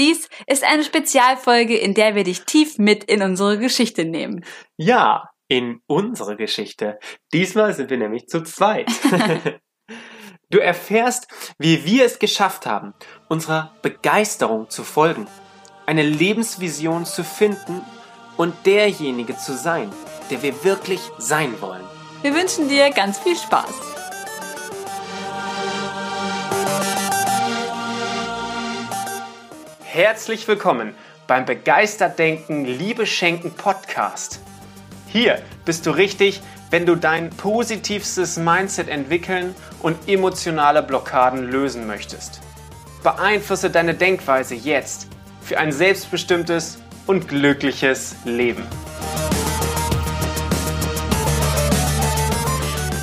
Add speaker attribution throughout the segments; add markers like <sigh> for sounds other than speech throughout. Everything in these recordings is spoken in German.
Speaker 1: Dies ist eine Spezialfolge, in der wir dich tief mit in unsere Geschichte nehmen.
Speaker 2: Ja, in unsere Geschichte. Diesmal sind wir nämlich zu zweit. <laughs> du erfährst, wie wir es geschafft haben, unserer Begeisterung zu folgen, eine Lebensvision zu finden und derjenige zu sein, der wir wirklich sein wollen.
Speaker 1: Wir wünschen dir ganz viel Spaß.
Speaker 2: Herzlich willkommen beim Begeistert Denken, Liebe Schenken Podcast. Hier bist du richtig, wenn du dein positivstes Mindset entwickeln und emotionale Blockaden lösen möchtest. Beeinflusse deine Denkweise jetzt für ein selbstbestimmtes und glückliches Leben.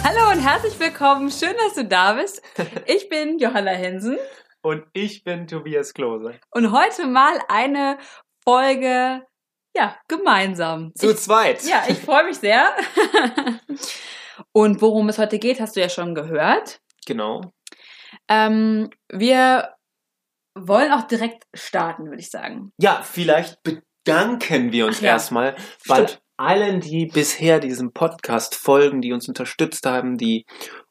Speaker 1: Hallo und herzlich willkommen. Schön, dass du da bist. Ich bin Johanna Hensen.
Speaker 2: Und ich bin Tobias Klose.
Speaker 1: Und heute mal eine Folge, ja, gemeinsam.
Speaker 2: Zu
Speaker 1: ich,
Speaker 2: zweit.
Speaker 1: Ja, ich freue mich sehr. Und worum es heute geht, hast du ja schon gehört.
Speaker 2: Genau.
Speaker 1: Ähm, wir wollen auch direkt starten, würde ich sagen.
Speaker 2: Ja, vielleicht bedanken wir uns
Speaker 1: ja.
Speaker 2: erstmal bei allen, die bisher diesem Podcast folgen, die uns unterstützt haben, die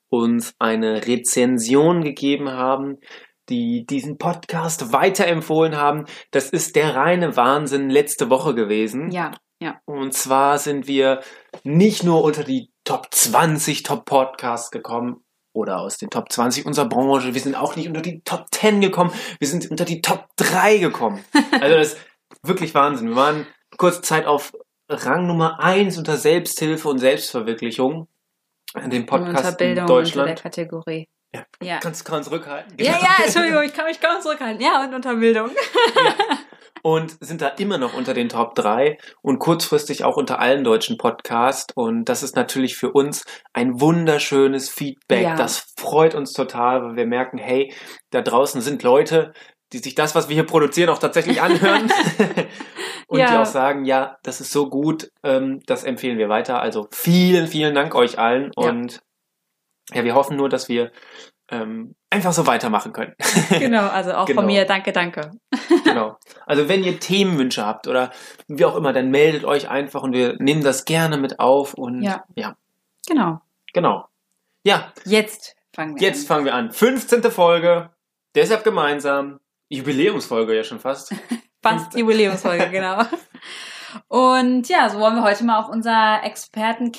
Speaker 2: uns eine Rezension gegeben haben, die diesen Podcast weiterempfohlen haben. Das ist der reine Wahnsinn letzte Woche gewesen.
Speaker 1: Ja, ja.
Speaker 2: Und zwar sind wir nicht nur unter die Top 20 Top Podcasts gekommen oder aus den Top 20 unserer Branche, wir sind auch nicht unter die Top 10 gekommen, wir sind unter die Top 3 gekommen. <laughs> Also das ist wirklich Wahnsinn. Wir waren kurze Zeit auf Rang Nummer 1 unter Selbsthilfe und Selbstverwirklichung in dem
Speaker 1: Und
Speaker 2: Podcast
Speaker 1: unter Bildung
Speaker 2: in
Speaker 1: unter der
Speaker 2: Deutschland.
Speaker 1: Kategorie.
Speaker 2: Ja.
Speaker 1: Ja.
Speaker 2: Kannst du zurückhalten?
Speaker 1: Ja, ja, Entschuldigung, ich kann mich kaum zurückhalten. Ja, und unter Bildung. <laughs>
Speaker 2: und sind da immer noch unter den Top 3 und kurzfristig auch unter allen deutschen Podcasts. Und das ist natürlich für uns ein wunderschönes Feedback.
Speaker 1: Ja.
Speaker 2: Das freut uns total, weil wir merken, hey, da draußen sind Leute, die sich das, was wir hier produzieren, auch tatsächlich anhören. <laughs> <laughs> und die
Speaker 1: Ja.
Speaker 2: auch sagen, ja, das ist so gut, ähm, das empfehlen wir weiter. Also vielen, vielen Dank euch allen.
Speaker 1: Ja.
Speaker 2: Und ja, wir hoffen nur, dass wir ähm, einfach so weitermachen können. <laughs>
Speaker 1: Genau, also auch
Speaker 2: Genau.
Speaker 1: von mir danke, danke. <laughs>
Speaker 2: Genau. Also wenn ihr Themenwünsche habt oder wie auch immer, dann meldet euch einfach und wir nehmen das gerne mit auf und
Speaker 1: Ja.
Speaker 2: ja
Speaker 1: Genau.
Speaker 2: genau. Ja,
Speaker 1: Jetzt fangen wir
Speaker 2: jetzt fangen wir an. 15. Folge, deshalb gemeinsam. Jubiläumsfolge ja schon fast.
Speaker 1: an. <laughs> Fast Jubiläumsfolge, genau. Und ja, so wollen wir heute mal auf unser Experten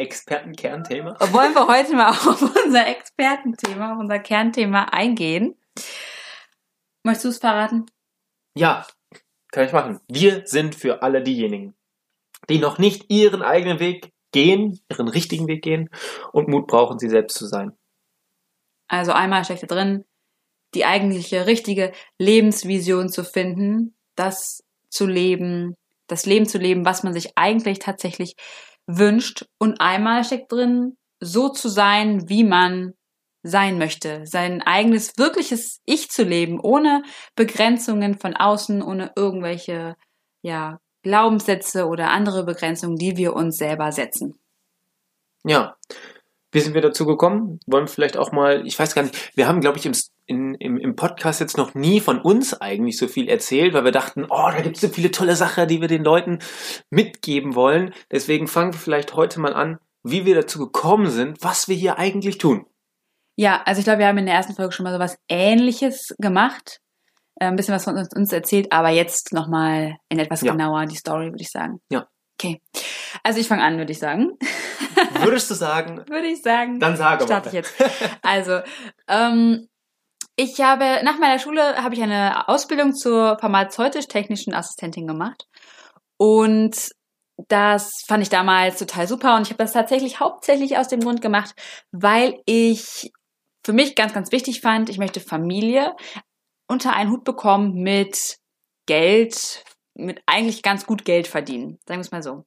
Speaker 2: Expertenkernthema. <laughs>
Speaker 1: wollen wir heute mal auf unser Expertenthema, auf unser Kernthema eingehen. Möchtest du es verraten?
Speaker 2: Ja, kann ich machen. Wir sind für alle diejenigen, die noch nicht ihren eigenen Weg gehen, ihren richtigen Weg gehen und Mut brauchen, sie selbst zu sein.
Speaker 1: Also einmal steckt da drin, die eigentliche richtige Lebensvision zu finden, das zu leben, das Leben zu leben, was man sich eigentlich tatsächlich wünscht. Und einmal steckt drin, so zu sein, wie man sein möchte, sein eigenes wirkliches Ich zu leben, ohne Begrenzungen von außen, ohne irgendwelche, ja, Glaubenssätze oder andere Begrenzungen, die wir uns selber setzen.
Speaker 2: Ja. Wie sind wir dazu gekommen? Wollen wir vielleicht auch mal, ich weiß gar nicht, wir haben, glaube ich, im, in, im, im Podcast jetzt noch nie von uns eigentlich so viel erzählt, weil wir dachten, oh, da gibt es so viele tolle Sachen, die wir den Leuten mitgeben wollen. Deswegen fangen wir vielleicht heute mal an, wie wir dazu gekommen sind, was wir hier eigentlich tun.
Speaker 1: Ja, also ich glaube, wir haben in der ersten Folge schon mal so was Ähnliches gemacht. Äh, Ein bisschen was von uns, uns erzählt, aber jetzt nochmal in etwas
Speaker 2: Ja.
Speaker 1: genauer die Story, würde ich sagen.
Speaker 2: Ja.
Speaker 1: Okay. Also ich fange an, würde ich sagen.
Speaker 2: Würdest du sagen, <laughs>
Speaker 1: würde ich sagen.
Speaker 2: dann sage
Speaker 1: starte ich
Speaker 2: mal.
Speaker 1: jetzt. Also, ähm, ich habe nach meiner Schule habe ich eine Ausbildung zur pharmazeutisch-technischen Assistentin gemacht. Und das fand ich damals total super. Und ich habe das tatsächlich hauptsächlich aus dem Grund gemacht, weil ich für mich ganz, ganz wichtig fand, ich möchte Familie unter einen Hut bekommen mit Geld, mit eigentlich ganz gut Geld verdienen, sagen wir es mal so.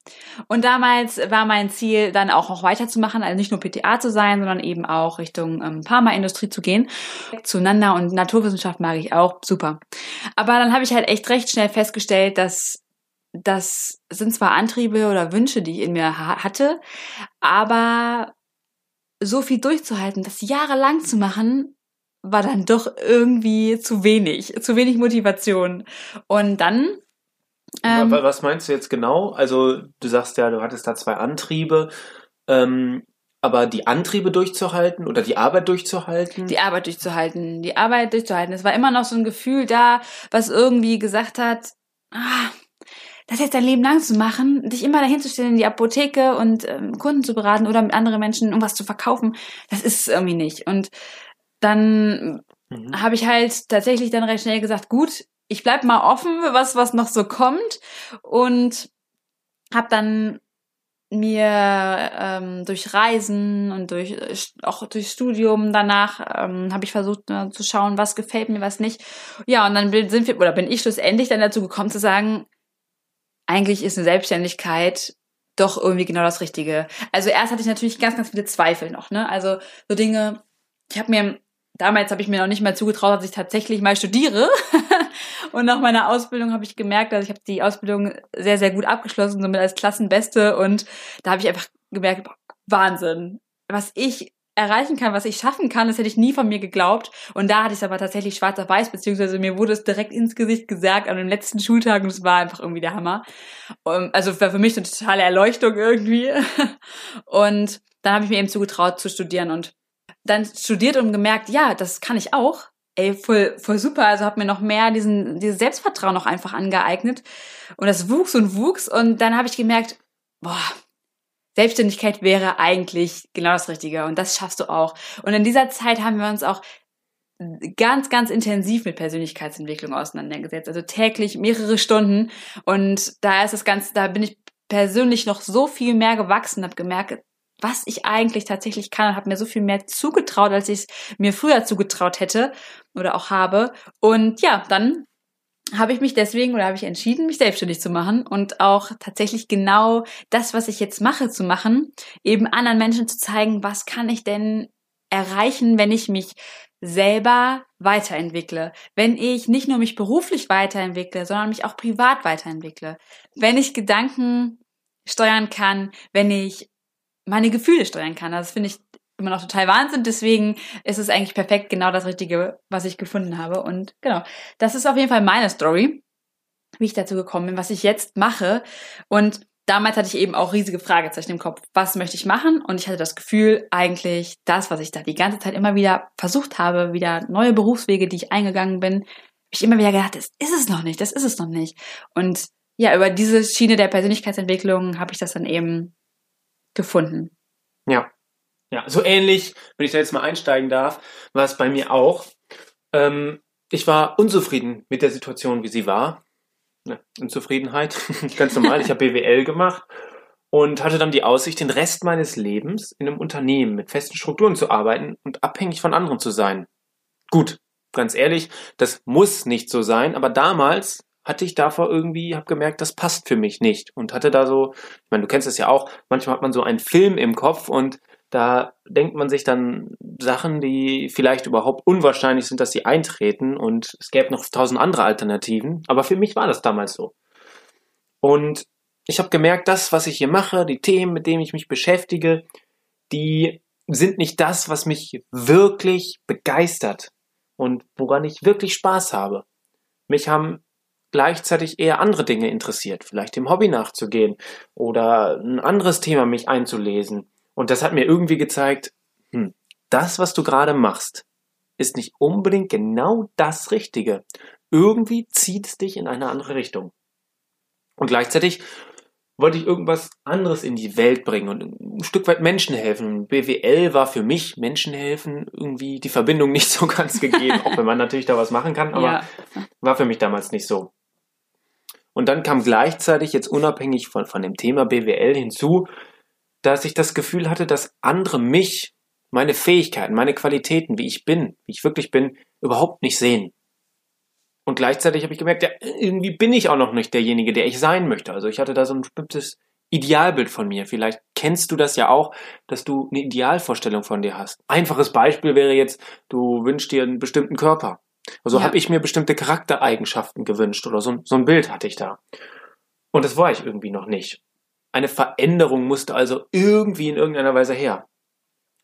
Speaker 1: Und damals war mein Ziel, dann auch noch weiterzumachen, also nicht nur PTA zu sein, sondern eben auch Richtung ähm, Pharmaindustrie zu gehen. Zueinander und Naturwissenschaft mag ich auch, super. Aber dann habe ich halt echt recht schnell festgestellt, dass das sind zwar Antriebe oder Wünsche, die ich in mir ha hatte, aber so viel durchzuhalten, das jahrelang zu machen, war dann doch irgendwie zu wenig, zu wenig Motivation. Und dann.
Speaker 2: Ähm, Was meinst du jetzt genau? Also du sagst ja, du hattest da zwei Antriebe. Ähm, aber die Antriebe durchzuhalten oder die Arbeit durchzuhalten?
Speaker 1: Die Arbeit durchzuhalten, die Arbeit durchzuhalten. Es war immer noch so ein Gefühl da, was irgendwie gesagt hat, ah, das jetzt dein Leben lang zu machen, dich immer dahin zu stellen in die Apotheke und ähm, Kunden zu beraten oder mit anderen Menschen irgendwas zu verkaufen, das ist es irgendwie nicht. Und dann mhm. habe ich halt tatsächlich dann recht schnell gesagt, gut, ich bleib mal offen was, was noch so kommt und habe dann mir ähm, durch Reisen und durch auch durch Studium danach ähm, habe ich versucht äh, zu schauen, was gefällt mir, was nicht. Ja, und dann sind wir oder bin ich schlussendlich dann dazu gekommen zu sagen, eigentlich ist eine Selbstständigkeit doch irgendwie genau das Richtige. Also erst hatte ich natürlich ganz, ganz viele Zweifel noch, ne? Also so Dinge, ich habe mir, damals habe ich mir noch nicht mal zugetraut, dass ich tatsächlich mal studiere. <laughs> und nach meiner Ausbildung habe ich gemerkt, dass ich habe die Ausbildung sehr, sehr gut abgeschlossen, somit als Klassenbeste. Und da habe ich einfach gemerkt, Wahnsinn, was ich erreichen kann, was ich schaffen kann, das hätte ich nie von mir geglaubt. Und da hatte ich es aber tatsächlich schwarz auf weiß, beziehungsweise mir wurde es direkt ins Gesicht gesagt an dem letzten Schultag und es war einfach irgendwie der Hammer. Also war für mich eine totale Erleuchtung irgendwie. <laughs> Und dann habe ich mir eben zugetraut zu studieren und dann studiert und gemerkt, ja, das kann ich auch. Ey, voll, voll super. Also habe mir noch mehr diesen, dieses Selbstvertrauen noch einfach angeeignet. Und das wuchs und wuchs. Und dann habe ich gemerkt, boah, Selbstständigkeit wäre eigentlich genau das Richtige und das schaffst du auch. Und in dieser Zeit haben wir uns auch ganz, ganz intensiv mit Persönlichkeitsentwicklung auseinandergesetzt. Also täglich mehrere Stunden. Und da ist das Ganze, da bin ich persönlich noch so viel mehr gewachsen, habe gemerkt, was ich eigentlich tatsächlich kann und habe mir so viel mehr zugetraut, als ich es mir früher zugetraut hätte oder auch habe. Und ja, dann habe ich mich deswegen oder habe ich entschieden, mich selbstständig zu machen und auch tatsächlich genau das, was ich jetzt mache, zu machen, eben anderen Menschen zu zeigen, was kann ich denn erreichen, wenn ich mich selber weiterentwickle, wenn ich nicht nur mich beruflich weiterentwickle, sondern mich auch privat weiterentwickle, wenn ich Gedanken steuern kann, wenn ich meine Gefühle steuern kann. Das finde ich immer noch total Wahnsinn. Deswegen ist es eigentlich perfekt genau das Richtige, was ich gefunden habe. Und genau, das ist auf jeden Fall meine Story, wie ich dazu gekommen bin, was ich jetzt mache. Und damals hatte ich eben auch riesige Fragezeichen im Kopf. Was möchte ich machen? Und ich hatte das Gefühl, eigentlich das, was ich da die ganze Zeit immer wieder versucht habe, wieder neue Berufswege, die ich eingegangen bin, habe ich immer wieder gedacht, das ist es noch nicht, das ist es noch nicht. Und ja, über diese Schiene der Persönlichkeitsentwicklung habe ich das dann eben gefunden.
Speaker 2: Ja, ja, so ähnlich, wenn ich da jetzt mal einsteigen darf, war es bei mir auch. Ähm, ich war unzufrieden mit der Situation, wie sie war. Ja, Unzufriedenheit, <laughs> ganz normal. Ich habe BWL gemacht und hatte dann die Aussicht, den Rest meines Lebens in einem Unternehmen mit festen Strukturen zu arbeiten und abhängig von anderen zu sein. Gut, ganz ehrlich, das muss nicht so sein, aber damals hatte ich davor irgendwie, habe gemerkt, das passt für mich nicht und hatte da so, ich meine, du kennst es ja auch, manchmal hat man so einen Film im Kopf und da denkt man sich dann Sachen, die vielleicht überhaupt unwahrscheinlich sind, dass sie eintreten und es gäbe noch tausend andere Alternativen. Aber für mich war das damals so. Und ich habe gemerkt, das, was ich hier mache, die Themen, mit denen ich mich beschäftige, die sind nicht das, was mich wirklich begeistert und woran ich wirklich Spaß habe. Mich haben gleichzeitig eher andere Dinge interessiert, vielleicht dem Hobby nachzugehen oder ein anderes Thema mich einzulesen und das hat mir irgendwie gezeigt, hm, das, was du gerade machst, ist nicht unbedingt genau das Richtige. Irgendwie zieht es dich in eine andere Richtung. Und gleichzeitig wollte ich irgendwas anderes in die Welt bringen und ein Stück weit Menschen helfen. BWL war für mich Menschen helfen irgendwie die Verbindung nicht so <laughs> ganz gegeben, auch wenn man natürlich da was machen kann, aber ja. war für mich damals nicht so. Und dann kam gleichzeitig jetzt unabhängig von, von dem Thema BWL hinzu, dass ich das Gefühl hatte, dass andere mich, meine Fähigkeiten, meine Qualitäten, wie ich bin, wie ich wirklich bin, überhaupt nicht sehen. Und gleichzeitig habe ich gemerkt, ja, irgendwie bin ich auch noch nicht derjenige, der ich sein möchte. Also ich hatte da so ein bestimmtes Idealbild von mir. Vielleicht kennst du das ja auch, dass du eine Idealvorstellung von dir hast. Einfaches Beispiel wäre jetzt, du wünschst dir einen bestimmten Körper. Also ja. habe ich mir bestimmte Charaktereigenschaften gewünscht oder so, so ein Bild hatte ich da. Und das war ich irgendwie noch nicht. Eine Veränderung musste also irgendwie in irgendeiner Weise her.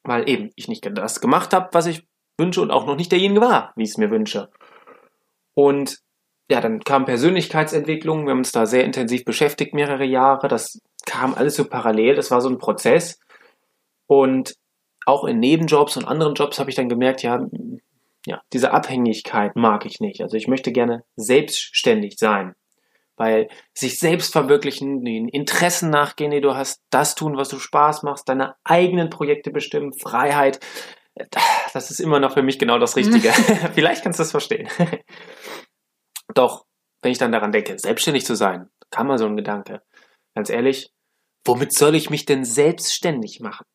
Speaker 2: Weil eben ich nicht das gemacht habe, was ich wünsche und auch noch nicht derjenige war, wie ich es mir wünsche. Und ja, dann kam Persönlichkeitsentwicklung. Wir haben uns da sehr intensiv beschäftigt, mehrere Jahre. Das kam alles so parallel. Das war so ein Prozess. Und auch in Nebenjobs und anderen Jobs habe ich dann gemerkt, ja, ja, diese Abhängigkeit mag ich nicht. Also ich möchte gerne selbstständig sein. Weil sich selbst verwirklichen, den Interessen nachgehen, die du hast, das tun, was du Spaß machst, deine eigenen Projekte bestimmen, Freiheit, das ist immer noch für mich genau das Richtige. <laughs> <laughs> Vielleicht kannst du das verstehen. <laughs> Doch, wenn ich dann daran denke, selbstständig zu sein, kam mal so ein Gedanke. Ganz ehrlich, womit soll ich mich denn selbstständig machen?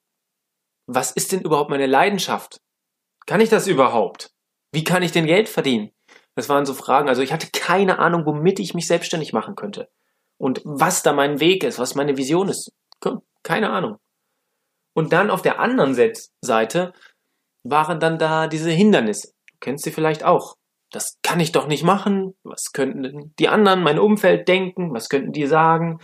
Speaker 2: Was ist denn überhaupt meine Leidenschaft? Kann ich das überhaupt? Wie kann ich denn Geld verdienen? Das waren so Fragen. Also ich hatte keine Ahnung, womit ich mich selbstständig machen könnte. Und was da mein Weg ist, was meine Vision ist. Keine Ahnung. Und dann auf der anderen Seite waren dann da diese Hindernisse. Du kennst sie vielleicht auch. Das kann ich doch nicht machen. Was könnten die anderen, mein Umfeld denken? Was könnten die sagen?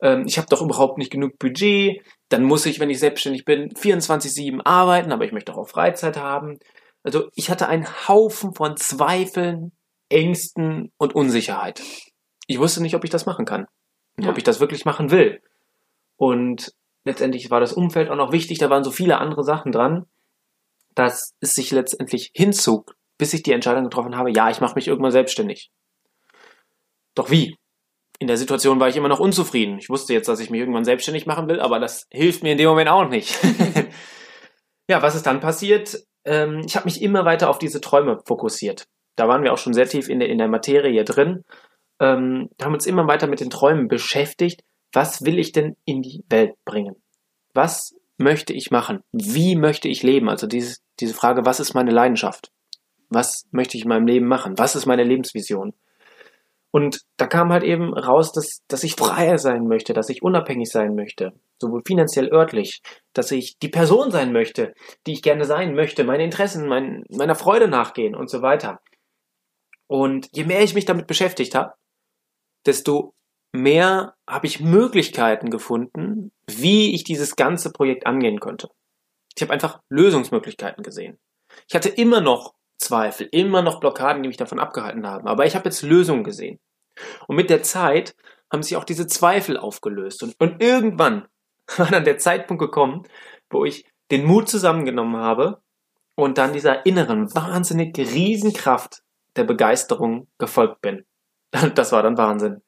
Speaker 2: Ähm, ich habe doch überhaupt nicht genug Budget. Dann muss ich, wenn ich selbstständig bin, 24-7 arbeiten, aber ich möchte auch Freizeit haben. Also ich hatte einen Haufen von Zweifeln, Ängsten und Unsicherheit. Ich wusste nicht, ob ich das machen kann. Ja. Ob ich das wirklich machen will. Und letztendlich war das Umfeld auch noch wichtig. Da waren so viele andere Sachen dran, dass es sich letztendlich hinzog, bis ich die Entscheidung getroffen habe, ja, ich mache mich irgendwann selbstständig. Doch wie? In der Situation war ich immer noch unzufrieden. Ich wusste jetzt, dass ich mich irgendwann selbstständig machen will, aber das hilft mir in dem Moment auch nicht. <laughs> ja, was ist dann passiert? Ähm, ich habe mich immer weiter auf diese Träume fokussiert. Da waren wir auch schon sehr tief in der, in der Materie drin. Ähm, haben uns immer weiter mit den Träumen beschäftigt. Was will ich denn in die Welt bringen? Was möchte ich machen? Wie möchte ich leben? Also dieses, diese Frage, was ist meine Leidenschaft? Was möchte ich in meinem Leben machen? Was ist meine Lebensvision? Und da kam halt eben raus, dass, dass ich freier sein möchte, dass ich unabhängig sein möchte, sowohl finanziell, örtlich, dass ich die Person sein möchte, die ich gerne sein möchte, meine Interessen, mein, meiner Freude nachgehen und so weiter. Und je mehr ich mich damit beschäftigt habe, desto mehr habe ich Möglichkeiten gefunden, wie ich dieses ganze Projekt angehen könnte. Ich habe einfach Lösungsmöglichkeiten gesehen. Ich hatte immer noch Zweifel, immer noch Blockaden, die mich davon abgehalten haben. Aber ich habe jetzt Lösungen gesehen. Und mit der Zeit haben sich auch diese Zweifel aufgelöst. Und, und irgendwann <laughs> war dann der Zeitpunkt gekommen, wo ich den Mut zusammengenommen habe und dann dieser inneren, wahnsinnig Riesenkraft der Begeisterung gefolgt bin. <laughs> Das war dann Wahnsinn.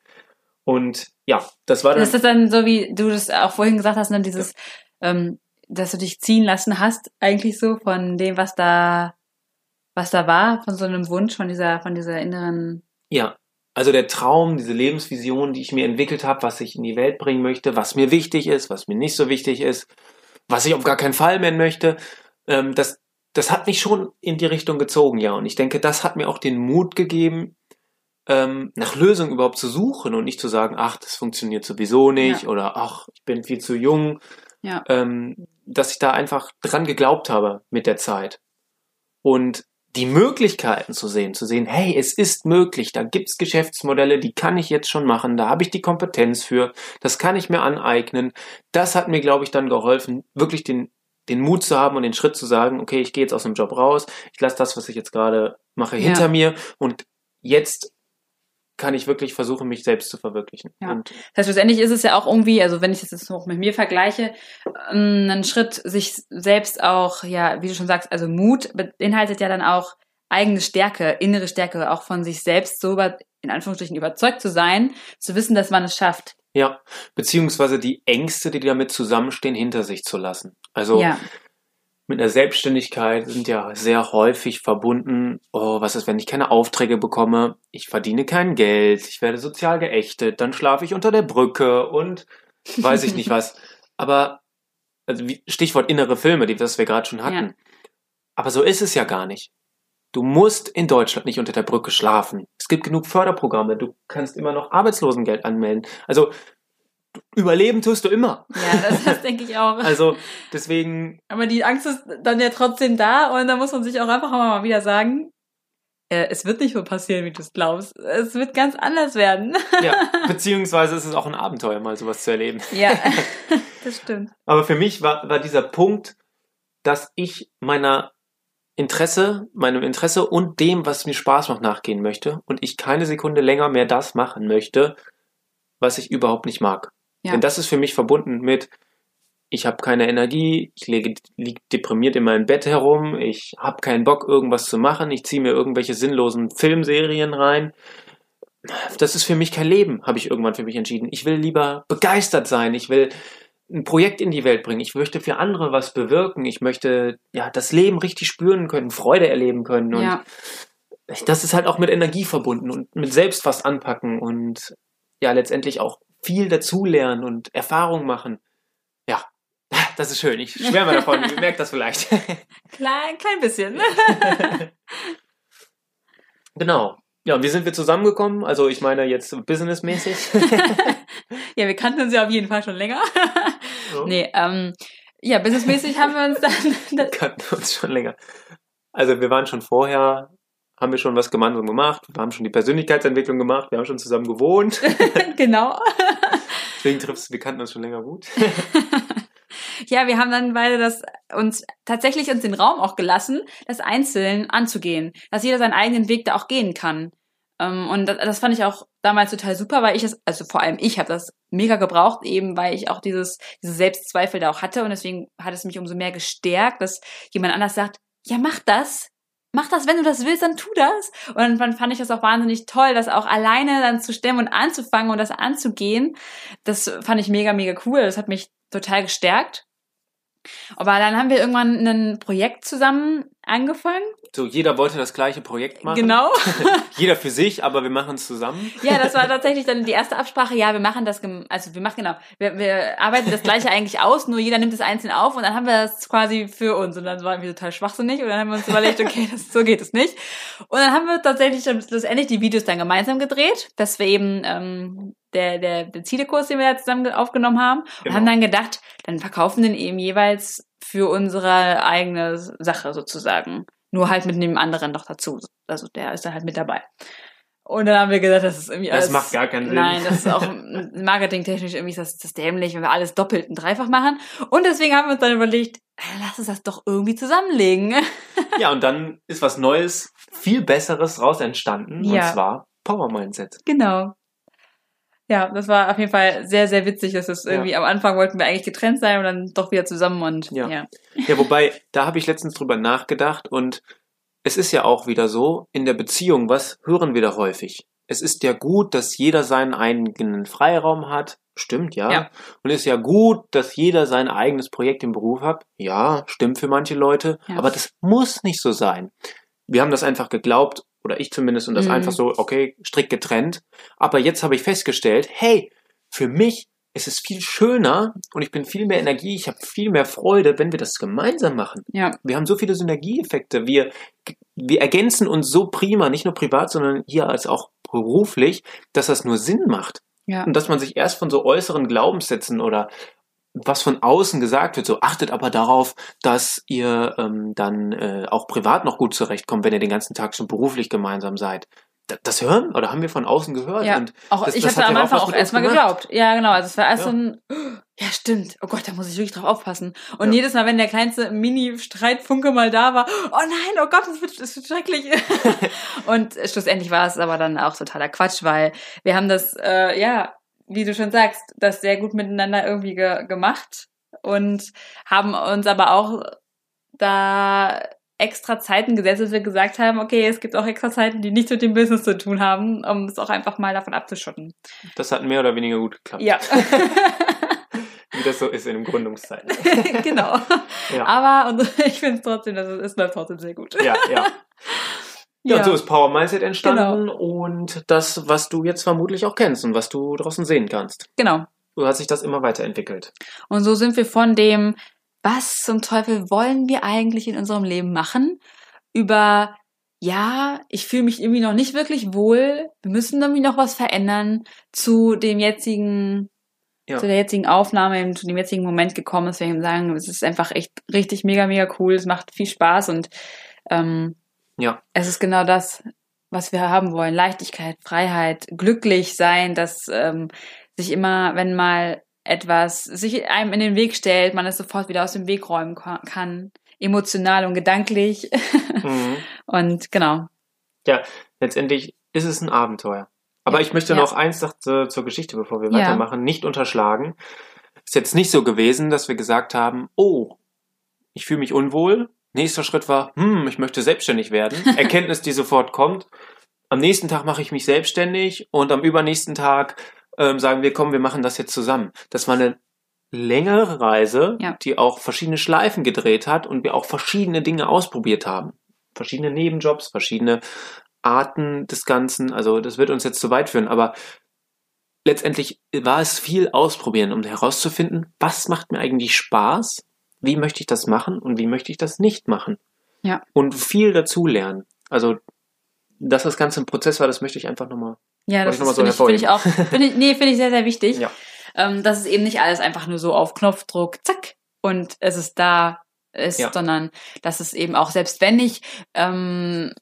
Speaker 2: Und ja, das war dann.
Speaker 1: Das ist dann so, wie du das auch vorhin gesagt hast, ne, dieses, ja. ähm, dass du dich ziehen lassen hast, eigentlich so von dem, was da was da war, von so einem Wunsch, von dieser, von dieser inneren.
Speaker 2: Ja, also der Traum, diese Lebensvision, die ich mir entwickelt habe, was ich in die Welt bringen möchte, was mir wichtig ist, was mir nicht so wichtig ist, was ich auf gar keinen Fall mehr möchte, ähm, das, das hat mich schon in die Richtung gezogen, ja. Und ich denke, das hat mir auch den Mut gegeben, ähm, nach Lösungen überhaupt zu suchen und nicht zu sagen, ach, das funktioniert sowieso nicht ja. oder ach, ich bin viel zu jung. Ja. Ähm, dass ich da einfach dran geglaubt habe mit der Zeit. Und die Möglichkeiten zu sehen, zu sehen, hey, es ist möglich, da gibt's Geschäftsmodelle, die kann ich jetzt schon machen, da habe ich die Kompetenz für, das kann ich mir aneignen. Das hat mir, glaube ich, dann geholfen, wirklich den, den Mut zu haben und den Schritt zu sagen, okay, ich gehe jetzt aus dem Job raus, ich lasse das, was ich jetzt gerade mache, hinter ja. mir und jetzt kann ich wirklich versuchen, mich selbst zu verwirklichen.
Speaker 1: Ja. Und das heißt, schlussendlich ist es ja auch irgendwie, also wenn ich das jetzt noch mit mir vergleiche, ähm, ein Schritt, sich selbst auch, ja, wie du schon sagst, also Mut beinhaltet ja dann auch eigene Stärke, innere Stärke, auch von sich selbst so über, in Anführungsstrichen überzeugt zu sein, zu wissen, dass man es schafft.
Speaker 2: Ja, beziehungsweise die Ängste, die damit zusammenstehen, hinter sich zu lassen. Also ja mit einer Selbstständigkeit sind ja sehr häufig verbunden, oh, was ist, wenn ich keine Aufträge bekomme? Ich verdiene kein Geld, ich werde sozial geächtet, dann schlafe ich unter der Brücke und weiß ich nicht was. <laughs> Aber also Stichwort innere Filme, die das wir gerade schon hatten. Ja. Aber so ist es ja gar nicht. Du musst in Deutschland nicht unter der Brücke schlafen. Es gibt genug Förderprogramme. Du kannst immer noch Arbeitslosengeld anmelden. Also überleben tust du immer.
Speaker 1: Ja, das, das denke ich auch. <laughs>
Speaker 2: Also deswegen.
Speaker 1: Aber die Angst ist dann ja trotzdem da und da muss man sich auch einfach mal wieder sagen, äh, es wird nicht so passieren, wie du es glaubst. Es wird ganz anders werden.
Speaker 2: Ja, <laughs> beziehungsweise ist es auch ein Abenteuer, mal sowas zu erleben.
Speaker 1: Ja, <laughs> das stimmt.
Speaker 2: Aber für mich war, war dieser Punkt, dass ich meiner Interesse, meinem Interesse und dem, was mir Spaß macht, nachgehen möchte und ich keine Sekunde länger mehr das machen möchte, was ich überhaupt nicht mag.
Speaker 1: Ja.
Speaker 2: Denn das ist für mich verbunden mit, ich habe keine Energie, ich liege, liege deprimiert in meinem Bett herum, ich habe keinen Bock, irgendwas zu machen, ich ziehe mir irgendwelche sinnlosen Filmserien rein. Das ist für mich kein Leben, habe ich irgendwann für mich entschieden. Ich will lieber begeistert sein, ich will ein Projekt in die Welt bringen. Ich möchte für andere was bewirken. Ich möchte ja das Leben richtig spüren können, Freude erleben können. Und
Speaker 1: Ja.
Speaker 2: das ist halt auch mit Energie verbunden und mit selbst was anpacken und ja letztendlich auch viel dazulernen und Erfahrung machen. Ja, <laughs> das ist schön. Ich schwärme davon. Ihr merkt das vielleicht. <laughs>
Speaker 1: Klein, klein bisschen. <laughs>
Speaker 2: genau. Ja, wie sind wir zusammengekommen? Also ich meine jetzt businessmäßig.
Speaker 1: ja, wir kannten uns ja auf jeden Fall schon länger.
Speaker 2: So.
Speaker 1: nee, ähm, ja, businessmäßig haben wir uns dann.
Speaker 2: kannten uns schon länger. Also wir waren schon vorher, haben wir schon was gemeinsam gemacht, wir haben schon die Persönlichkeitsentwicklung gemacht, wir haben schon zusammen gewohnt. <laughs>
Speaker 1: genau. <laughs>
Speaker 2: Deswegen triffst wir kannten uns schon länger gut. <laughs>
Speaker 1: Ja, wir haben dann beide das uns tatsächlich uns den Raum auch gelassen, das einzeln anzugehen, dass jeder seinen eigenen Weg da auch gehen kann. Ähm, und das, das fand ich auch damals total super, weil ich es, also vor allem ich habe das mega gebraucht, eben weil ich auch dieses, diese Selbstzweifel da auch hatte und deswegen hat es mich umso mehr gestärkt, dass jemand anders sagt, ja, mach das. Mach das, wenn du das willst, dann tu das. Und dann fand ich das auch wahnsinnig toll, das auch alleine dann zu stemmen und anzufangen und das anzugehen. Das fand ich mega, mega cool. Das hat mich total gestärkt. Aber dann haben wir irgendwann ein Projekt zusammen angefangen.
Speaker 2: So, jeder wollte das gleiche Projekt machen.
Speaker 1: Genau. <laughs>
Speaker 2: Jeder für sich, aber wir machen es zusammen.
Speaker 1: Ja, das war tatsächlich dann die erste Absprache. Ja, wir machen das, also wir machen genau, wir, wir arbeiten das gleiche eigentlich aus, nur jeder nimmt es einzeln auf und dann haben wir das quasi für uns und dann waren wir total schwachsinnig und dann haben wir uns überlegt, okay, das, so geht es nicht. Und dann haben wir tatsächlich dann schlussendlich die Videos dann gemeinsam gedreht, dass wir eben ähm, der, der, der Zielekurs, den wir da zusammen aufgenommen haben, und
Speaker 2: Genau.
Speaker 1: haben dann gedacht, dann verkaufen den eben jeweils für unsere eigene Sache sozusagen. Nur halt mit einem anderen noch dazu. Also der ist dann halt mit dabei. Und dann haben wir gesagt, das ist irgendwie
Speaker 2: Das
Speaker 1: alles.
Speaker 2: macht gar keinen Sinn.
Speaker 1: Nein, das ist auch <laughs> marketingtechnisch irgendwie ist das, das dämlich, wenn wir alles doppelt und dreifach machen. Und deswegen haben wir uns dann überlegt, äh, lass uns das doch irgendwie zusammenlegen. <laughs>
Speaker 2: Ja, und dann ist was Neues, viel Besseres raus entstanden.
Speaker 1: Ja.
Speaker 2: Und zwar Power Mindset.
Speaker 1: Genau. Ja, das war auf jeden Fall sehr, sehr witzig, dass es
Speaker 2: Ja.
Speaker 1: irgendwie am Anfang wollten wir eigentlich getrennt sein und dann doch wieder zusammen und
Speaker 2: Ja.
Speaker 1: ja.
Speaker 2: Ja, wobei, da habe ich letztens drüber nachgedacht und es ist ja auch wieder so, in der Beziehung, was hören wir da häufig? Es ist ja gut, dass jeder seinen eigenen Freiraum hat. Stimmt, ja.
Speaker 1: Ja.
Speaker 2: Und es ist ja gut, dass jeder sein eigenes Projekt im Beruf hat. Ja, stimmt für manche Leute.
Speaker 1: Ja.
Speaker 2: Aber das muss nicht so sein. Wir haben das einfach geglaubt, oder ich zumindest, und das
Speaker 1: Mhm.
Speaker 2: einfach so, okay, strikt getrennt. Aber jetzt habe ich festgestellt, hey, für mich ist es viel schöner und ich bin viel mehr Energie, ich habe viel mehr Freude, wenn wir das gemeinsam machen.
Speaker 1: Ja,
Speaker 2: Wir haben so viele Synergieeffekte. Wir, wir ergänzen uns so prima, nicht nur privat, sondern hier als auch beruflich, dass das nur Sinn macht.
Speaker 1: ja.
Speaker 2: Und dass man sich erst von so äußeren Glaubenssätzen oder was von außen gesagt wird, so achtet aber darauf, dass ihr ähm, dann äh, auch privat noch gut zurechtkommt, wenn ihr den ganzen Tag schon beruflich gemeinsam seid. Da- Das hören oder haben wir von außen gehört
Speaker 1: Ja,
Speaker 2: und
Speaker 1: auch,
Speaker 2: das-
Speaker 1: ich habe
Speaker 2: hat
Speaker 1: am
Speaker 2: auch
Speaker 1: Anfang auch
Speaker 2: uns
Speaker 1: erstmal geglaubt. Ja, genau. Also es war erst
Speaker 2: Ja.
Speaker 1: so ein, ja stimmt, oh Gott, da muss ich wirklich drauf aufpassen. Und
Speaker 2: Ja.
Speaker 1: jedes Mal, wenn der kleinste Mini-Streitfunke mal da war, oh nein, oh Gott, das wird, das wird schrecklich. <laughs> und schlussendlich war es aber dann auch totaler Quatsch, weil wir haben das, äh, ja, wie du schon sagst, das sehr gut miteinander irgendwie ge gemacht und haben uns aber auch da extra Zeiten gesetzt, dass wir gesagt haben, okay, es gibt auch extra Zeiten, die nichts mit dem Business zu tun haben, um es auch einfach mal davon abzuschotten.
Speaker 2: das hat mehr oder weniger gut geklappt.
Speaker 1: Ja, <laughs>
Speaker 2: Wie das so ist in den Gründungszeiten. <laughs>
Speaker 1: genau.
Speaker 2: Ja.
Speaker 1: Aber und <laughs> ich finde es trotzdem, dass es, es läuft trotzdem sehr gut.
Speaker 2: Ja, ja. Ja, und so ist Power Mindset entstanden und das, was du jetzt vermutlich auch kennst und was du draußen sehen kannst.
Speaker 1: genau.
Speaker 2: So hat sich das immer weiterentwickelt.
Speaker 1: Und so sind wir von dem, was zum Teufel wollen wir eigentlich in unserem Leben machen, über ja, ich fühle mich irgendwie noch nicht wirklich wohl, wir müssen irgendwie noch was verändern, zu dem jetzigen,
Speaker 2: Ja.
Speaker 1: zu der jetzigen Aufnahme, zu dem jetzigen Moment gekommen ist, wir sagen, es ist einfach echt richtig mega, mega cool, es macht viel Spaß und ähm,
Speaker 2: Ja.
Speaker 1: es ist genau das, was wir haben wollen. Leichtigkeit, Freiheit, glücklich sein, dass ähm, sich immer, wenn mal etwas sich einem in den Weg stellt, man es sofort wieder aus dem Weg räumen ka- kann. emotional und gedanklich. <laughs>
Speaker 2: Mhm.
Speaker 1: Und genau.
Speaker 2: Ja, letztendlich ist es ein Abenteuer. Aber
Speaker 1: Ja,
Speaker 2: ich möchte
Speaker 1: ja.
Speaker 2: noch eins noch zur, zur Geschichte, bevor wir
Speaker 1: Ja.
Speaker 2: weitermachen, nicht unterschlagen. Ist jetzt nicht so gewesen, dass wir gesagt haben, oh, ich fühle mich unwohl. Nächster Schritt war, hm, ich möchte selbstständig werden. <laughs> Erkenntnis, die sofort kommt. Am nächsten Tag mache ich mich selbstständig und am übernächsten Tag ähm, sagen wir, komm, wir machen das jetzt zusammen. Das war eine längere Reise,
Speaker 1: Ja.
Speaker 2: die auch verschiedene Schleifen gedreht hat und wir auch verschiedene Dinge ausprobiert haben. Verschiedene Nebenjobs, verschiedene Arten des Ganzen. Also das wird uns jetzt zu weit führen, aber letztendlich war es viel ausprobieren, um herauszufinden, was macht mir eigentlich Spaß, wie möchte ich das machen und wie möchte ich das nicht machen.
Speaker 1: Ja.
Speaker 2: Und viel dazulernen. Also, dass das Ganze ein Prozess war, das möchte ich einfach nochmal.
Speaker 1: Ja, das ist-
Speaker 2: so
Speaker 1: finde ich, finde ich auch, finde ich, nee, finde ich sehr, sehr wichtig.
Speaker 2: Ja.
Speaker 1: Ähm, dass es eben nicht alles einfach nur so auf Knopfdruck, zack, und es ist da ist,
Speaker 2: Ja.
Speaker 1: sondern dass es eben auch, selbst wenn ich ähm,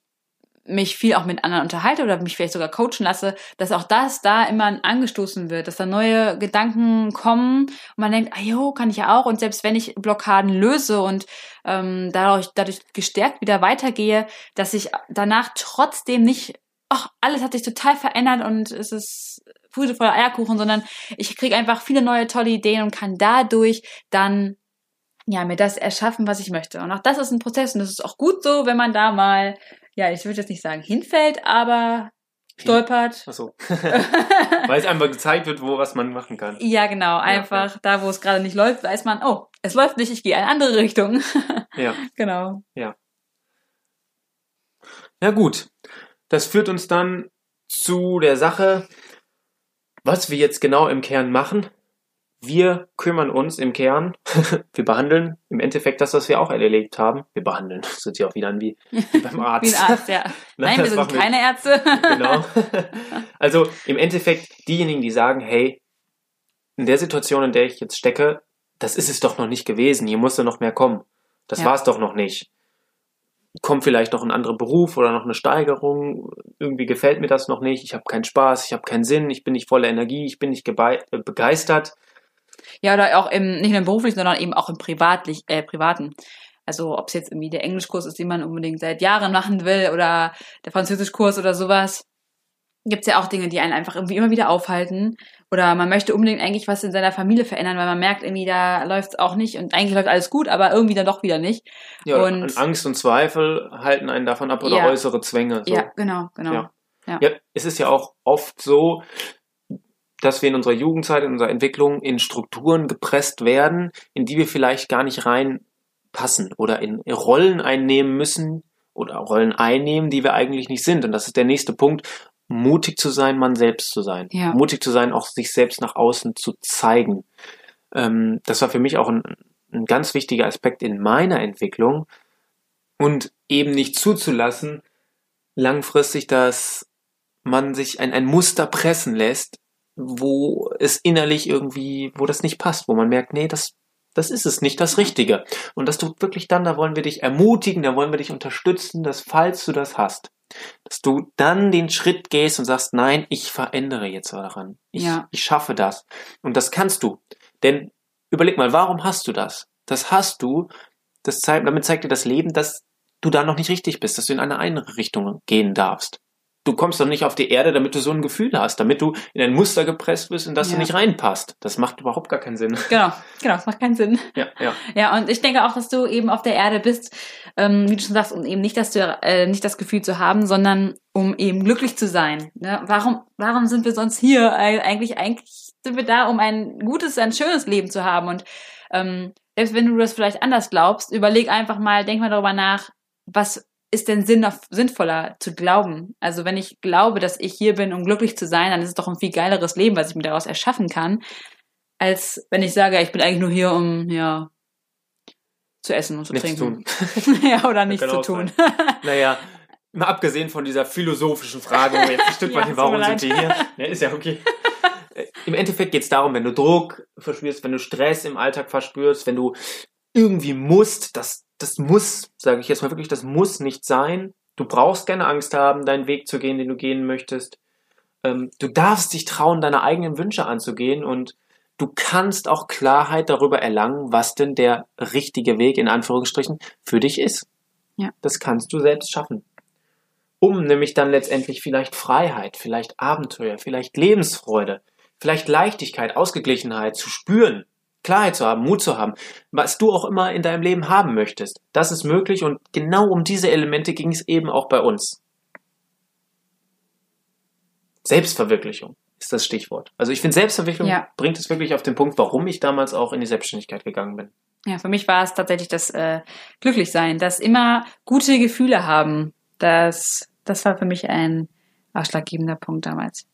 Speaker 1: mich viel auch mit anderen unterhalte oder mich vielleicht sogar coachen lasse, dass auch das da immer angestoßen wird, dass da neue Gedanken kommen und man denkt, ah jo, kann ich ja auch. Und selbst wenn ich Blockaden löse und ähm, dadurch, dadurch gestärkt wieder weitergehe, dass ich danach trotzdem nicht, ach, alles hat sich total verändert und es ist Friede voller Eierkuchen, sondern ich kriege einfach viele neue tolle Ideen und kann dadurch dann ja mir das erschaffen, was ich möchte. Und auch das ist ein Prozess und das ist auch gut so, wenn man da mal, ja, ich würde jetzt nicht sagen hinfällt, aber stolpert.
Speaker 2: Achso. <laughs> Weil es einfach gezeigt wird, wo was man machen kann.
Speaker 1: Ja, genau. Einfach da, wo es gerade nicht läuft, weiß man, oh, es läuft nicht, ich gehe in eine andere Richtung. <laughs>
Speaker 2: Ja.
Speaker 1: genau.
Speaker 2: Ja gut, das führt uns dann zu der Sache, was wir jetzt genau im Kern machen. Wir kümmern uns im Kern, <laughs> wir behandeln im Endeffekt das, was wir auch erlebt haben. Wir behandeln, das hört sich auch wieder an wie, wie beim Arzt. <laughs>
Speaker 1: Wie ein Arzt, ja. <laughs> Nein, wir sind keine Ärzte.
Speaker 2: Genau. Also im Endeffekt diejenigen, die sagen, hey, in der Situation, in der ich jetzt stecke, das ist es doch noch nicht gewesen, hier musste noch mehr kommen. Das
Speaker 1: Ja.
Speaker 2: war es doch noch nicht. Kommt vielleicht noch ein anderer Beruf oder noch eine Steigerung, irgendwie gefällt mir das noch nicht, ich habe keinen Spaß, ich habe keinen Sinn, ich bin nicht voller Energie, ich bin nicht äh, begeistert.
Speaker 1: Ja, oder auch im, nicht nur im beruflichen, sondern eben auch im privatlich, äh, privaten. Also ob es jetzt irgendwie der Englischkurs ist, den man unbedingt seit Jahren machen will, oder der Französischkurs oder sowas. Gibt's ja auch Dinge, die einen einfach irgendwie immer wieder aufhalten. Oder man möchte unbedingt eigentlich was in seiner Familie verändern, weil man merkt irgendwie, da läuft's auch nicht und eigentlich läuft alles gut, aber irgendwie dann doch wieder nicht.
Speaker 2: Ja,
Speaker 1: Und-
Speaker 2: und Angst und Zweifel halten einen davon ab oder
Speaker 1: Ja.
Speaker 2: äußere Zwänge. So.
Speaker 1: Ja, genau, genau.
Speaker 2: Ja.
Speaker 1: Ja.
Speaker 2: Ja, es ist ja auch oft so, dass wir in unserer Jugendzeit, in unserer Entwicklung in Strukturen gepresst werden, in die wir vielleicht gar nicht reinpassen oder in Rollen einnehmen müssen oder Rollen einnehmen, die wir eigentlich nicht sind. Und das ist der nächste Punkt, mutig zu sein, man selbst zu sein.
Speaker 1: Ja.
Speaker 2: Mutig zu sein, auch sich selbst nach außen zu zeigen. Ähm, das war für mich auch ein, ein ganz wichtiger Aspekt in meiner Entwicklung und eben nicht zuzulassen, langfristig, dass man sich ein, ein Muster pressen lässt, wo es innerlich irgendwie, wo das nicht passt, wo man merkt, nee, das, das ist es nicht, das Richtige. Und dass du wirklich dann, da wollen wir dich ermutigen, da wollen wir dich unterstützen, dass falls du das hast, dass du dann den Schritt gehst und sagst, nein, ich verändere jetzt daran. Ich,
Speaker 1: Ja.
Speaker 2: ich schaffe das. Und das kannst du. Denn überleg mal, warum hast du das? Das hast du, das zeigt, damit zeigt dir das Leben, dass du da noch nicht richtig bist, dass du in eine andere Richtung gehen darfst. Du kommst doch nicht auf die Erde, damit du so ein Gefühl hast, damit du in ein Muster gepresst bist, in das
Speaker 1: Ja.
Speaker 2: du nicht reinpasst. Das macht überhaupt gar keinen Sinn.
Speaker 1: Genau, genau, das macht keinen Sinn.
Speaker 2: Ja, ja.
Speaker 1: Ja, und ich denke auch, dass du eben auf der Erde bist, ähm, wie du schon sagst, um eben nicht, dass du äh, nicht das Gefühl zu haben, sondern um eben glücklich zu sein. Ne? Warum, warum sind wir sonst hier? Eigentlich, eigentlich sind wir da, um ein gutes, ein schönes Leben zu haben. Und ähm, selbst wenn du das vielleicht anders glaubst, überleg einfach mal, denk mal darüber nach, was ist denn Sinn sinnvoller zu glauben? Also wenn ich glaube, dass ich hier bin, um glücklich zu sein, dann ist es doch ein viel geileres Leben, was ich mir daraus erschaffen kann, als wenn ich sage, ich bin eigentlich nur hier, um ja zu essen und zu
Speaker 2: Nichts
Speaker 1: trinken.
Speaker 2: tun. <laughs>
Speaker 1: ja, oder nichts zu tun.
Speaker 2: Naja, mal abgesehen von dieser philosophischen Frage, wo jetzt ein Stück <laughs>
Speaker 1: Ja,
Speaker 2: weit,
Speaker 1: tut
Speaker 2: warum sind wir hier? Ja, ist ja okay. <laughs> Im Endeffekt geht es darum, wenn du Druck verspürst, wenn du Stress im Alltag verspürst, wenn du irgendwie musst, das, das muss, sage ich jetzt mal wirklich, das muss nicht sein. Du brauchst keine Angst haben, deinen Weg zu gehen, den du gehen möchtest. Ähm, du darfst dich trauen, deine eigenen Wünsche anzugehen und du kannst auch Klarheit darüber erlangen, was denn der richtige Weg in Anführungsstrichen für dich ist.
Speaker 1: Ja.
Speaker 2: Das kannst du selbst schaffen. Um nämlich dann letztendlich vielleicht Freiheit, vielleicht Abenteuer, vielleicht Lebensfreude, vielleicht Leichtigkeit, Ausgeglichenheit zu spüren, Klarheit zu haben, Mut zu haben, was du auch immer in deinem Leben haben möchtest. Das ist möglich und genau um diese Elemente ging es eben auch bei uns. Selbstverwirklichung ist das Stichwort. Also ich finde, Selbstverwirklichung
Speaker 1: Ja.
Speaker 2: bringt es wirklich auf den Punkt, warum ich damals auch in die Selbstständigkeit gegangen bin.
Speaker 1: Ja, für mich war es tatsächlich das äh, Glücklichsein, das immer gute Gefühle haben. Das, das war für mich ein ausschlaggebender Punkt damals.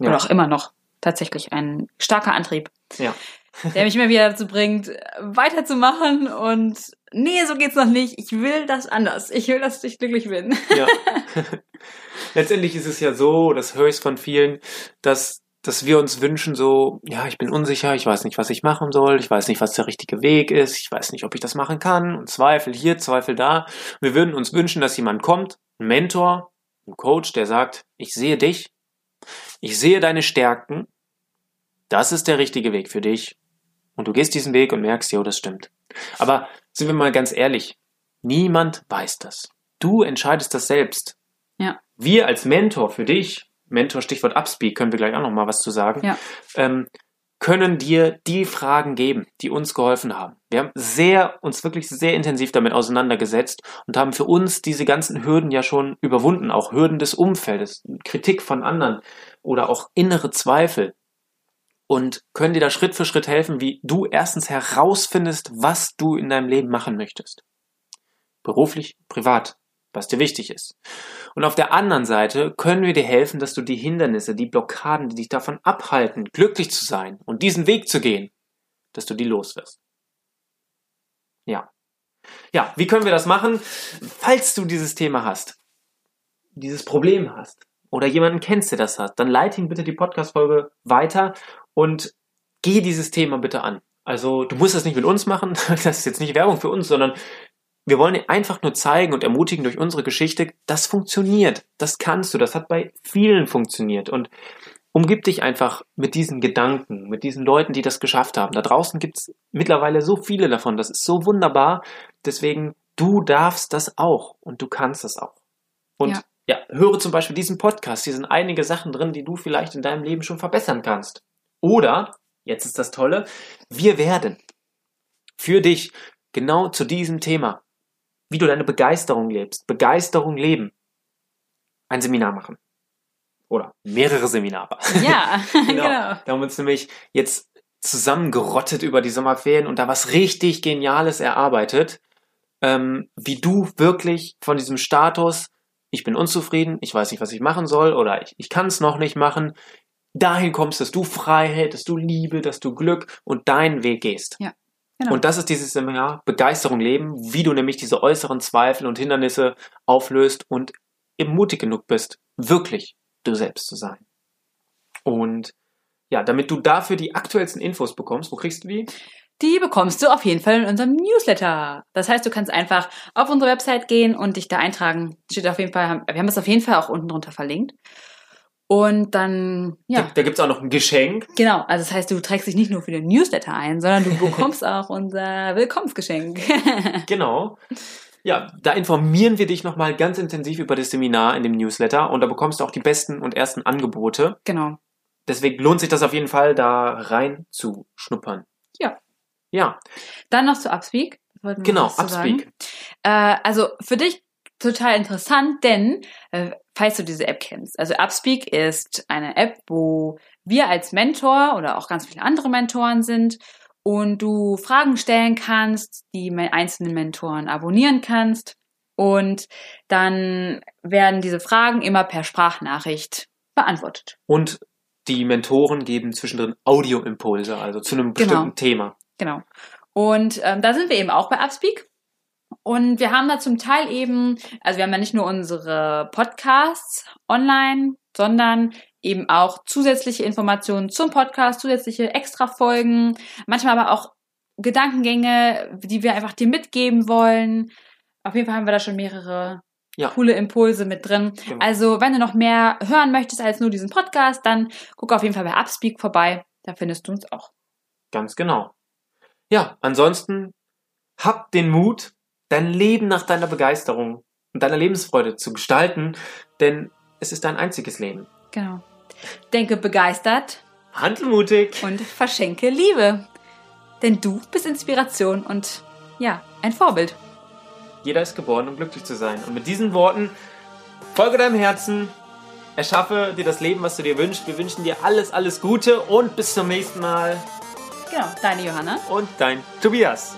Speaker 2: Ja.
Speaker 1: Oder auch immer noch tatsächlich ein starker Antrieb,
Speaker 2: Ja.
Speaker 1: Der mich immer wieder dazu bringt, weiterzumachen und nee, so geht's noch nicht. Ich will das anders. Ich will, dass ich glücklich bin.
Speaker 2: Ja. <laughs> Letztendlich ist es ja so, das höre ich von vielen, dass, dass wir uns wünschen, so, ja, ich bin unsicher, ich weiß nicht, was ich machen soll, ich weiß nicht, was der richtige Weg ist, ich weiß nicht, ob ich das machen kann, und Zweifel hier, Zweifel da. Wir würden uns wünschen, dass jemand kommt, ein Mentor, ein Coach, der sagt, ich sehe dich, ich sehe deine Stärken, das ist der richtige Weg für dich. Und du gehst diesen Weg und merkst, jo, das stimmt. Aber sind wir mal ganz ehrlich, niemand weiß das. Du entscheidest das selbst.
Speaker 1: Ja.
Speaker 2: Wir als Mentor für dich, Mentor Stichwort Upspeak, können wir gleich auch noch mal was zu sagen,
Speaker 1: Ja.
Speaker 2: ähm, können dir die Fragen geben, die uns geholfen haben. Wir haben sehr, uns wirklich sehr intensiv damit auseinandergesetzt und haben für uns diese ganzen Hürden ja schon überwunden, auch Hürden des Umfeldes, Kritik von anderen oder auch innere Zweifel und können dir da Schritt für Schritt helfen, wie du erstens herausfindest, was du in deinem Leben machen möchtest. Beruflich, privat, was dir wichtig ist. Und auf der anderen Seite können wir dir helfen, dass du die Hindernisse, die Blockaden, die dich davon abhalten, glücklich zu sein und diesen Weg zu gehen, dass du die loswirst. Ja. Ja, wie können wir das machen? Falls du dieses Thema hast, dieses Problem hast oder jemanden kennst, der das hat, dann leite ihm bitte die Podcast-Folge weiter und geh dieses Thema bitte an. Also, du musst das nicht mit uns machen, <laughs> das ist jetzt nicht Werbung für uns, sondern wir wollen dir einfach nur zeigen und ermutigen durch unsere Geschichte, das funktioniert. Das kannst du. Das hat bei vielen funktioniert. Und umgib dich einfach mit diesen Gedanken, mit diesen Leuten, die das geschafft haben. Da draußen gibt's mittlerweile so viele davon. Das ist so wunderbar. Deswegen, du darfst das auch und du kannst das auch. Und
Speaker 1: Ja.
Speaker 2: ja, höre zum Beispiel diesen Podcast. Hier sind einige Sachen drin, die du vielleicht in deinem Leben schon verbessern kannst. Oder, jetzt ist das Tolle, wir werden für dich genau zu diesem Thema, wie du deine Begeisterung lebst, Begeisterung leben, ein Seminar machen. Oder mehrere Seminare.
Speaker 1: Ja, <laughs>
Speaker 2: Genau.
Speaker 1: genau.
Speaker 2: Da haben wir uns nämlich jetzt zusammengerottet über die Sommerferien und da was richtig Geniales erarbeitet, ähm, wie du wirklich von diesem Status, ich bin unzufrieden, ich weiß nicht, was ich machen soll oder ich, ich kann es noch nicht machen, dahin kommst, dass du Freiheit, dass du Liebe, dass du Glück und deinen Weg gehst.
Speaker 1: Genau.
Speaker 2: Und das ist dieses Seminar Begeisterung leben, wie du nämlich diese äußeren Zweifel und Hindernisse auflöst und eben mutig genug bist, wirklich du selbst zu sein. Und ja, damit du dafür die aktuellsten Infos bekommst, wo kriegst du die?
Speaker 1: Die bekommst du auf jeden Fall in unserem Newsletter. Das heißt, du kannst einfach auf unsere Website gehen und dich da eintragen. Steht auf jeden Fall, wir haben es auf jeden Fall auch unten drunter verlinkt. Und dann,
Speaker 2: Da,
Speaker 1: ja,
Speaker 2: da gibt's auch noch ein Geschenk.
Speaker 1: genau. Also das heißt, du trägst dich nicht nur für den Newsletter ein, sondern du <laughs> bekommst auch unser Willkommensgeschenk. <laughs>
Speaker 2: Genau. Ja, da informieren wir dich nochmal ganz intensiv über das Seminar in dem Newsletter und da bekommst du auch die besten und ersten Angebote.
Speaker 1: genau.
Speaker 2: Deswegen lohnt sich das auf jeden Fall, da rein zu schnuppern.
Speaker 1: Ja.
Speaker 2: Ja,
Speaker 1: Dann noch zu Upspeak.
Speaker 2: Genau. Upspeak.
Speaker 1: Äh, also für dich total interessant, denn äh, falls du diese App kennst, also Upspeak ist eine App, wo wir als Mentor oder auch ganz viele andere Mentoren sind und du Fragen stellen kannst, die einzelnen Mentoren abonnieren kannst und dann werden diese Fragen immer per Sprachnachricht beantwortet.
Speaker 2: Und die Mentoren geben zwischendrin Audioimpulse, also zu einem
Speaker 1: Genau.
Speaker 2: bestimmten Thema.
Speaker 1: Genau. Und ähm, da sind wir eben auch bei Upspeak. Und wir haben da zum Teil eben, also wir haben ja nicht nur unsere Podcasts online, sondern eben auch zusätzliche Informationen zum Podcast, zusätzliche Extra-Folgen, manchmal aber auch Gedankengänge, die wir einfach dir mitgeben wollen. Auf jeden Fall haben wir da schon mehrere
Speaker 2: Ja.
Speaker 1: coole Impulse mit drin.
Speaker 2: Genau.
Speaker 1: Also wenn du noch mehr hören möchtest als nur diesen Podcast, dann guck auf jeden Fall bei Upspeak vorbei. Da findest du uns auch.
Speaker 2: Ganz genau. Ja, ansonsten hab den Mut, dein Leben nach deiner Begeisterung und deiner Lebensfreude zu gestalten, denn es ist dein einziges Leben.
Speaker 1: Genau. Denke begeistert
Speaker 2: Handel mutig.
Speaker 1: und verschenke Liebe. Denn du bist Inspiration und ja, ein Vorbild.
Speaker 2: Jeder ist geboren, um glücklich zu sein. Und mit diesen Worten, folge deinem Herzen, erschaffe dir das Leben, was du dir wünschst. Wir wünschen dir alles, alles Gute und bis zum nächsten Mal.
Speaker 1: Genau, deine Johanna.
Speaker 2: Und dein Tobias.